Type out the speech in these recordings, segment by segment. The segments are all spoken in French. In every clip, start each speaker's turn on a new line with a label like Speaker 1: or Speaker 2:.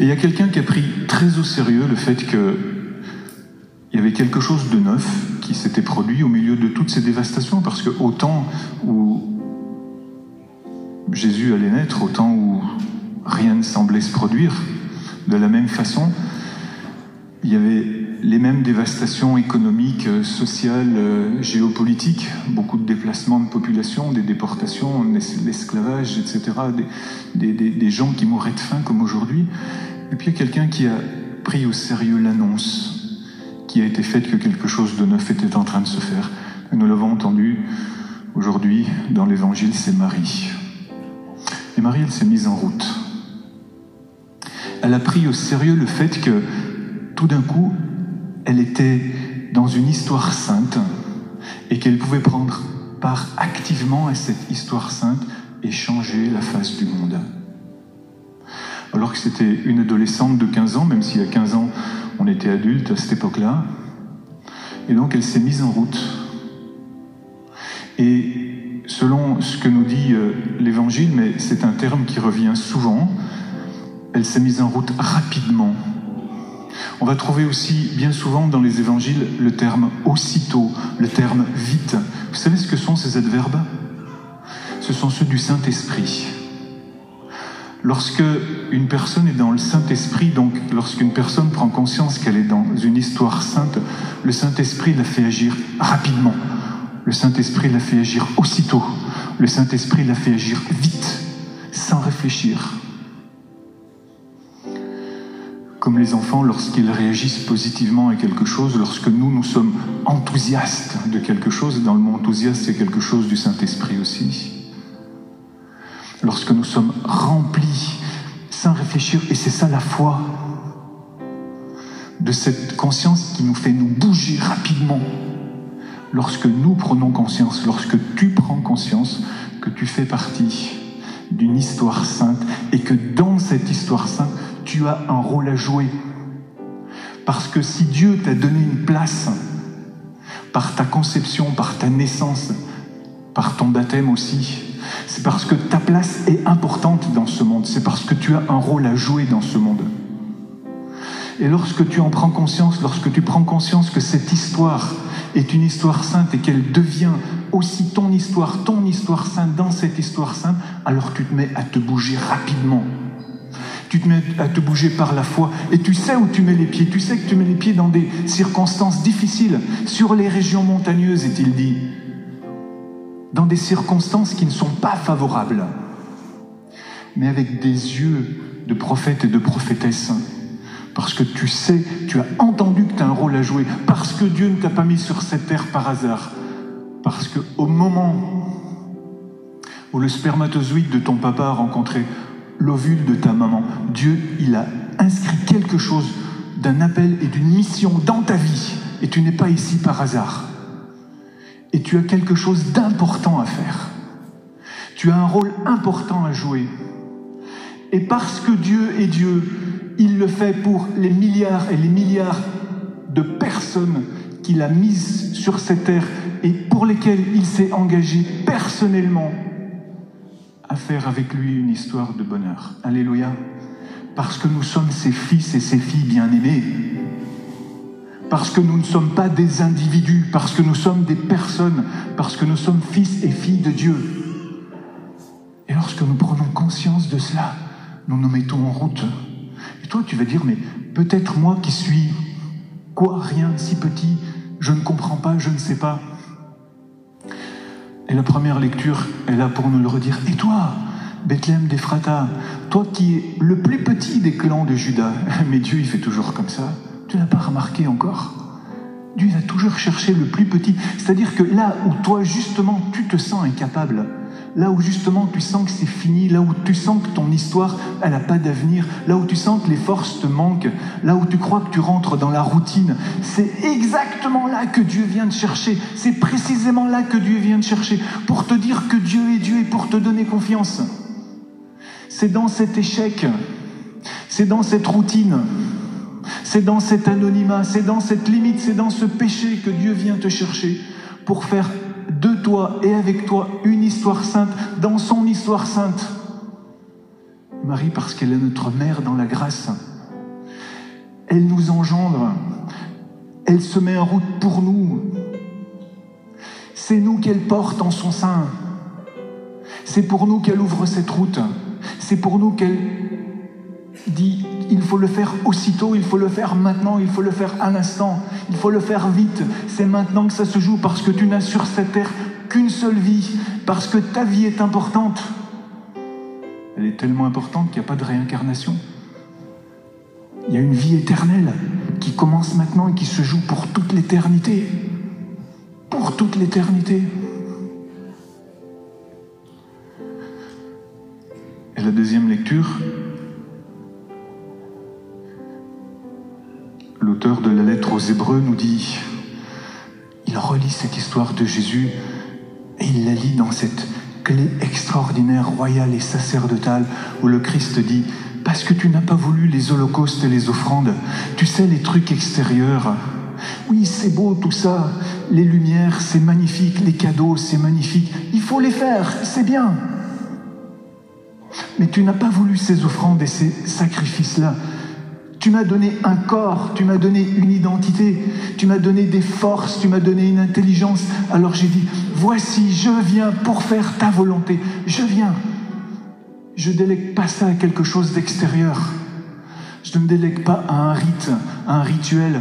Speaker 1: Et il y a quelqu'un qui a pris très au sérieux le fait qu'il y avait quelque chose de neuf qui s'était produit au milieu de toutes ces dévastations, parce que au temps où Jésus allait naître, au temps où rien ne semblait se produire, de la même façon, il y avait les mêmes dévastations économiques, sociales, euh, géopolitiques, beaucoup de déplacements de population, des déportations, l'esclavage, etc., des, gens qui mouraient de faim comme aujourd'hui. Et puis il y a quelqu'un qui a pris au sérieux l'annonce qui a été faite que quelque chose de neuf était en train de se faire. Nous l'avons entendu aujourd'hui dans l'Évangile, c'est Marie. Et Marie, elle s'est mise en route. Elle a pris au sérieux le fait que tout d'un coup, elle était dans une histoire sainte et qu'elle pouvait prendre part activement à cette histoire sainte et changer la face du monde. Alors que c'était une adolescente de 15 ans, même si à 15 ans on était adulte à cette époque-là. Et donc elle s'est mise en route. Et selon ce que nous dit euh, l'Évangile, mais c'est un terme qui revient souvent, elle s'est mise en route rapidement on va trouver aussi bien souvent dans les évangiles le terme aussitôt, le terme vite. Vous savez ce que sont ces adverbes? Ce sont ceux du Saint-Esprit. Lorsque une personne est dans le Saint-Esprit, donc lorsqu'une personne prend conscience qu'elle est dans une histoire sainte, le Saint-Esprit la fait agir rapidement. Le Saint-Esprit la fait agir aussitôt. Le Saint-Esprit la fait agir vite, sans réfléchir comme les enfants lorsqu'ils réagissent positivement à quelque chose, lorsque nous, nous sommes enthousiastes de quelque chose, dans le mot enthousiaste, c'est quelque chose du Saint-Esprit aussi. Lorsque nous sommes remplis, sans réfléchir, et c'est ça la foi, de cette conscience qui nous fait nous bouger rapidement. Lorsque nous prenons conscience, lorsque tu prends conscience que tu fais partie d'une histoire sainte et que dans cette histoire sainte, tu as un rôle à jouer. Parce que si Dieu t'a donné une place, par ta conception, par ta naissance, par ton baptême aussi, c'est parce que ta place est importante dans ce monde, c'est parce que tu as un rôle à jouer dans ce monde. Et lorsque tu en prends conscience, lorsque tu prends conscience que cette histoire est une histoire sainte et qu'elle devient aussi ton histoire, ton histoire sainte dans cette histoire sainte, alors tu te mets à te bouger rapidement tu te mets à te bouger par la foi et tu sais où tu mets les pieds. Tu sais que tu mets les pieds dans des circonstances difficiles, sur les régions montagneuses, est-il dit, dans des circonstances qui ne sont pas favorables, mais avec des yeux de prophète et de prophétesse. Parce que tu sais, tu as entendu que tu as un rôle à jouer, parce que Dieu ne t'a pas mis sur cette terre par hasard, parce qu'au moment où le spermatozoïde de ton papa a rencontré l'ovule de ta maman. Dieu, il a inscrit quelque chose d'un appel et d'une mission dans ta vie. Et tu n'es pas ici par hasard. Et tu as quelque chose d'important à faire. Tu as un rôle important à jouer. Et parce que Dieu est Dieu, il le fait pour les milliards et les milliards de personnes qu'il a mises sur cette terre et pour lesquelles il s'est engagé personnellement à faire avec lui une histoire de bonheur. Alléluia. Parce que nous sommes ses fils et ses filles bien-aimés. Parce que nous ne sommes pas des individus, parce que nous sommes des personnes, parce que nous sommes fils et filles de Dieu. Et lorsque nous prenons conscience de cela, nous nous mettons en route. Et toi, tu vas dire, mais peut-être moi qui suis quoi, rien, si petit, je ne comprends pas, je ne sais pas. Et la première lecture est là pour nous le redire. Et toi, Bethléem d'Ephrata, toi qui es le plus petit des clans de Judas, mais Dieu il fait toujours comme ça, tu n'as pas remarqué encore? Dieu a toujours cherché le plus petit. C'est-à-dire que là où toi justement tu te sens incapable, là où justement tu sens que c'est fini, là où tu sens que ton histoire, elle n'a pas d'avenir, là où tu sens que les forces te manquent, là où tu crois que tu rentres dans la routine, c'est exactement là que Dieu vient de chercher, c'est précisément là que Dieu vient de chercher, pour te dire que Dieu est Dieu et pour te donner confiance. C'est dans cet échec, c'est dans cette routine, c'est dans cet anonymat, c'est dans cette limite, c'est dans ce péché que Dieu vient te chercher pour faire de toi et avec toi une histoire sainte dans son histoire sainte. Marie, parce qu'elle est notre mère dans la grâce. Elle nous engendre. Elle se met en route pour nous. C'est nous qu'elle porte en son sein. C'est pour nous qu'elle ouvre cette route. C'est pour nous qu'elle dit il faut le faire aussitôt, il faut le faire maintenant, il faut le faire à l'instant, il faut le faire vite. C'est maintenant que ça se joue parce que tu n'as sur cette terre qu'une seule vie, parce que ta vie est importante. Elle est tellement importante qu'il n'y a pas de réincarnation. Il y a une vie éternelle qui commence maintenant et qui se joue pour toute l'éternité. Pour toute l'éternité. Et la deuxième lecture, de la lettre aux Hébreux nous dit, il relit cette histoire de Jésus et il la lit dans cette clé extraordinaire, royale et sacerdotale où le Christ dit, parce que tu n'as pas voulu les holocaustes et les offrandes, tu sais les trucs extérieurs. Oui, c'est beau tout ça, les lumières, c'est magnifique, les cadeaux, c'est magnifique, il faut les faire, c'est bien. Mais tu n'as pas voulu ces offrandes et ces sacrifices-là. Tu m'as donné un corps, tu m'as donné une identité, tu m'as donné des forces, tu m'as donné une intelligence. Alors j'ai dit, voici, je viens pour faire ta volonté. Je viens. Je ne délègue pas ça à quelque chose d'extérieur. Je ne délègue pas à un rite, à un rituel,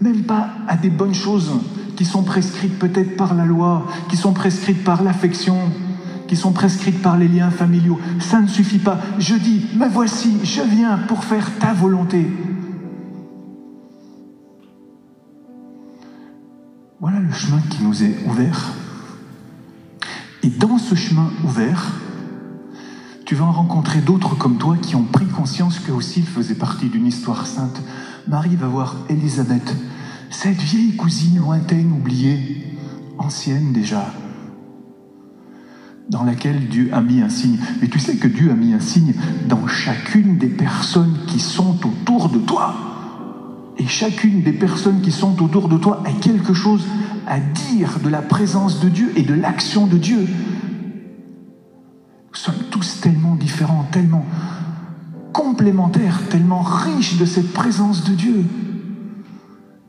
Speaker 1: même pas à des bonnes choses qui sont prescrites peut-être par la loi, qui sont prescrites par l'affection, qui sont prescrites par les liens familiaux. Ça ne suffit pas. Je dis, me voici, je viens pour faire ta volonté. Voilà le chemin qui nous est ouvert. Et dans ce chemin ouvert, tu vas en rencontrer d'autres comme toi qui ont pris conscience que aussi il faisait partie d'une histoire sainte. Marie va voir Élisabeth, cette vieille cousine lointaine, oubliée, ancienne déjà, dans laquelle Dieu a mis un signe. Mais tu sais que Dieu a mis un signe dans chacune des personnes qui sont autour de toi. Et chacune des personnes qui sont autour de toi a quelque chose à dire de la présence de Dieu et de l'action de Dieu. Nous sommes tous tellement différents, tellement complémentaires, tellement riches de cette présence de Dieu.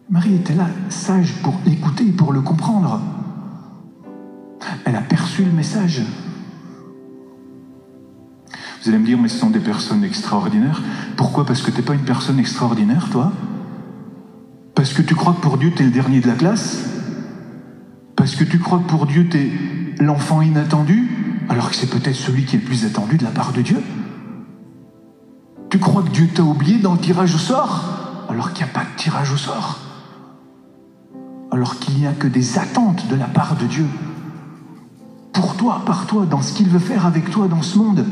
Speaker 1: Marie était là, sage pour l'écouter et pour le comprendre. Elle a perçu le message. Vous allez me dire, mais ce sont des personnes extraordinaires. Pourquoi? Parce que tu n'es pas une personne extraordinaire, toi? Parce que tu crois que pour Dieu, tu es le dernier de la classe? Parce que tu crois que pour Dieu, tu es l'enfant inattendu? Alors que c'est peut-être celui qui est le plus attendu de la part de Dieu? Tu crois que Dieu t'a oublié dans le tirage au sort? Alors qu'il n'y a pas de tirage au sort? Alors qu'il n'y a que des attentes de la part de Dieu? Pour toi, par toi, dans ce qu'il veut faire avec toi dans ce monde.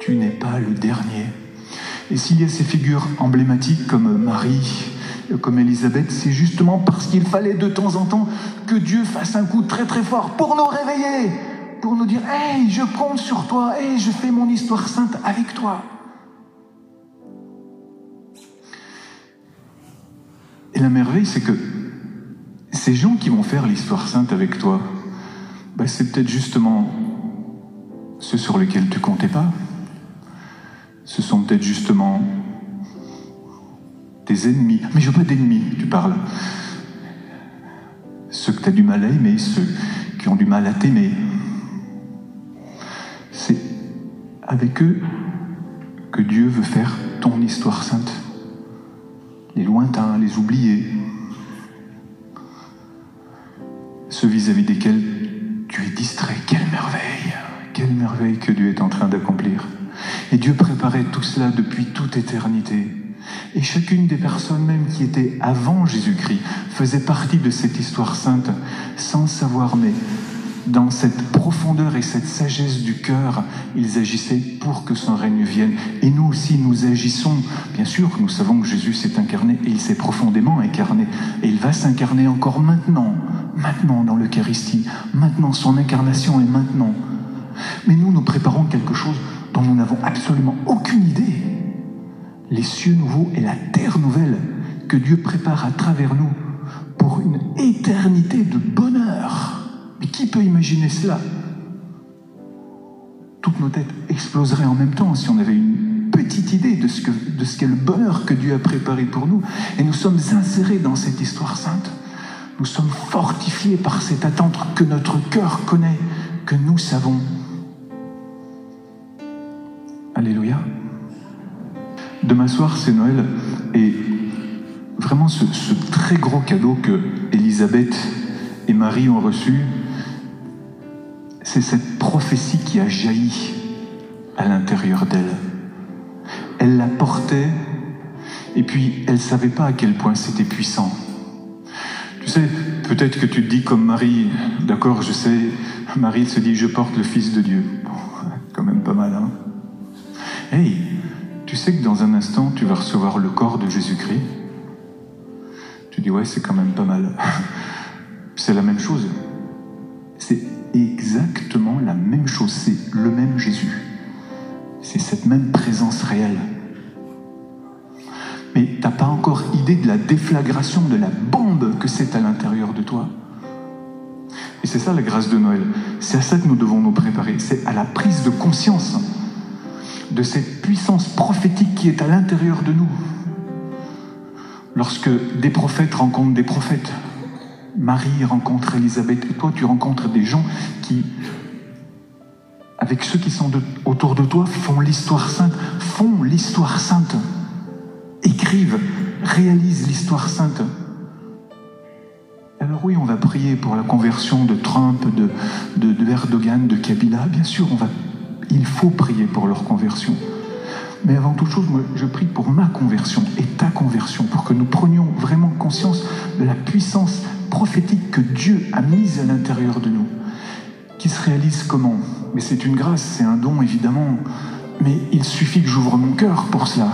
Speaker 1: Tu n'es pas le dernier. Et s'il y a ces figures emblématiques comme Marie, comme Élisabeth, c'est justement parce qu'il fallait de temps en temps que Dieu fasse un coup très très fort pour nous réveiller, pour nous dire Hey, je compte sur toi, hey, je fais mon histoire sainte avec toi. Et la merveille, c'est que ces gens qui vont faire l'histoire sainte avec toi, ben, c'est peut-être justement ceux sur lesquels tu comptais pas. Ce sont peut-être justement tes ennemis. Mais je veux pas d'ennemis, tu parles. Ceux que tu as du mal à aimer, ceux qui ont du mal à t'aimer. C'est avec eux que Dieu veut faire ton histoire sainte. Les lointains, les oubliés, ceux vis-à-vis desquels tu es distrait. Quelle merveille, quelle merveille que Dieu est en train d'accomplir. Et Dieu préparait tout cela depuis toute éternité. Et chacune des personnes même qui étaient avant Jésus-Christ faisait partie de cette histoire sainte sans savoir, mais dans cette profondeur et cette sagesse du cœur, ils agissaient pour que son règne vienne. Et nous aussi, nous agissons. Bien sûr, nous savons que Jésus s'est incarné et il s'est profondément incarné. Et il va s'incarner encore maintenant, maintenant dans l'Eucharistie. Maintenant, son incarnation est maintenant. Mais nous, nous préparons quelque chose dont nous n'avons absolument aucune idée. Les cieux nouveaux et la terre nouvelle que Dieu prépare à travers nous pour une éternité de bonheur. Mais qui peut imaginer cela? Toutes nos têtes exploseraient en même temps si on avait une petite idée de ce, qu'est le bonheur que Dieu a préparé pour nous. Et nous sommes insérés dans cette histoire sainte. Nous sommes fortifiés par cette attente que notre cœur connaît, que nous savons. Alléluia. Demain soir, c'est Noël. Et vraiment, ce, très gros cadeau que Élisabeth et Marie ont reçu, c'est cette prophétie qui a jailli à l'intérieur d'elle. Elle la portait et puis elle ne savait pas à quel point c'était puissant. Tu sais, peut-être que tu te dis comme Marie, d'accord, je sais, Marie se dit, je porte le Fils de Dieu. Bon, quand même pas mal, hein Hey, tu sais que dans un instant, tu vas recevoir le corps de Jésus-Christ? Tu dis, ouais, c'est quand même pas mal. c'est la même chose. C'est exactement la même chose. C'est le même Jésus. C'est cette même présence réelle. N'as pas encore idée de la déflagration, de la bombe que c'est à l'intérieur de toi. Et c'est ça la grâce de Noël. C'est à ça que nous devons nous préparer. C'est à la prise de conscience de cette puissance prophétique qui est à l'intérieur de nous. Lorsque des prophètes rencontrent des prophètes, Marie rencontre Élisabeth, et toi tu rencontres des gens qui, avec ceux qui sont autour de toi, font l'histoire sainte, font l'histoire sainte, écrivent, réalisent l'histoire sainte. Alors oui, on va prier pour la conversion de Trump, de, de, Erdogan, de Kabila. Bien sûr, on va, il faut prier pour leur conversion. Mais avant toute chose, je prie pour ma conversion et ta conversion, pour que nous prenions vraiment conscience de la puissance prophétique que Dieu a mise à l'intérieur de nous, qui se réalise comment? Mais c'est une grâce, c'est un don évidemment, mais il suffit que j'ouvre mon cœur pour cela.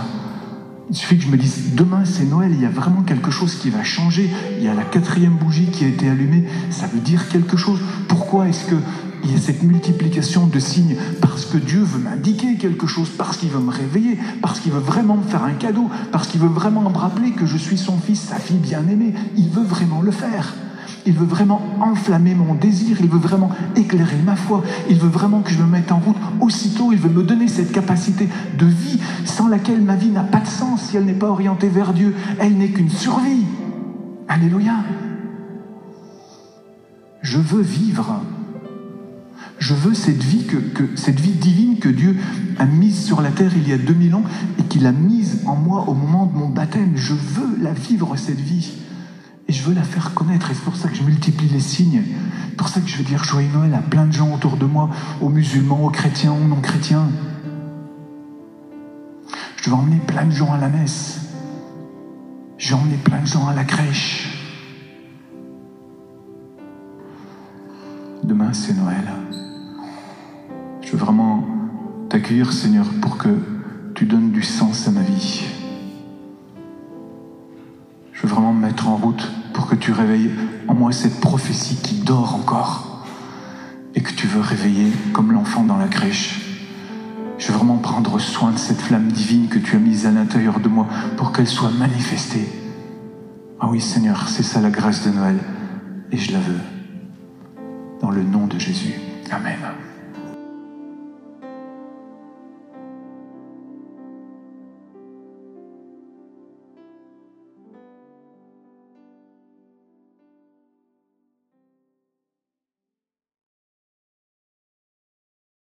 Speaker 1: Il suffit que je me dise, demain c'est Noël, il y a vraiment quelque chose qui va changer, il y a la quatrième bougie qui a été allumée, ça veut dire quelque chose. Pourquoi est-ce que il y a cette multiplication de signes? Parce que Dieu veut m'indiquer quelque chose, parce qu'il veut me réveiller, parce qu'il veut vraiment me faire un cadeau, parce qu'il veut vraiment me rappeler que je suis son fils, sa fille bien-aimée. Il veut vraiment le faire. Il veut vraiment enflammer mon désir, il veut vraiment éclairer ma foi, il veut vraiment que je me mette en route. Aussitôt, il veut me donner cette capacité de vie sans laquelle ma vie n'a pas de sens si elle n'est pas orientée vers Dieu. Elle n'est qu'une survie. Alléluia. Je veux vivre je veux cette vie, cette vie divine que Dieu a mise sur la terre il y a 2000 ans et qu'il a mise en moi au moment de mon baptême. Je veux la vivre, cette vie. Et je veux la faire connaître. Et c'est pour ça que je multiplie les signes. C'est pour ça que je veux dire joyeux Noël à plein de gens autour de moi, aux musulmans, aux chrétiens, aux non-chrétiens. Je veux emmener plein de gens à la messe. Je vais emmener plein de gens à la crèche. Demain, c'est Noël. Je veux vraiment t'accueillir, Seigneur, pour que tu donnes du sens à ma vie. Je veux vraiment me mettre en route que tu réveilles en moi cette prophétie qui dort encore et que tu veux réveiller comme l'enfant dans la crèche. Je veux vraiment prendre soin de cette flamme divine que tu as mise à l'intérieur de moi pour qu'elle soit manifestée. Ah oui, Seigneur, c'est ça la grâce de Noël et je la veux. Dans le nom de Jésus. Amen.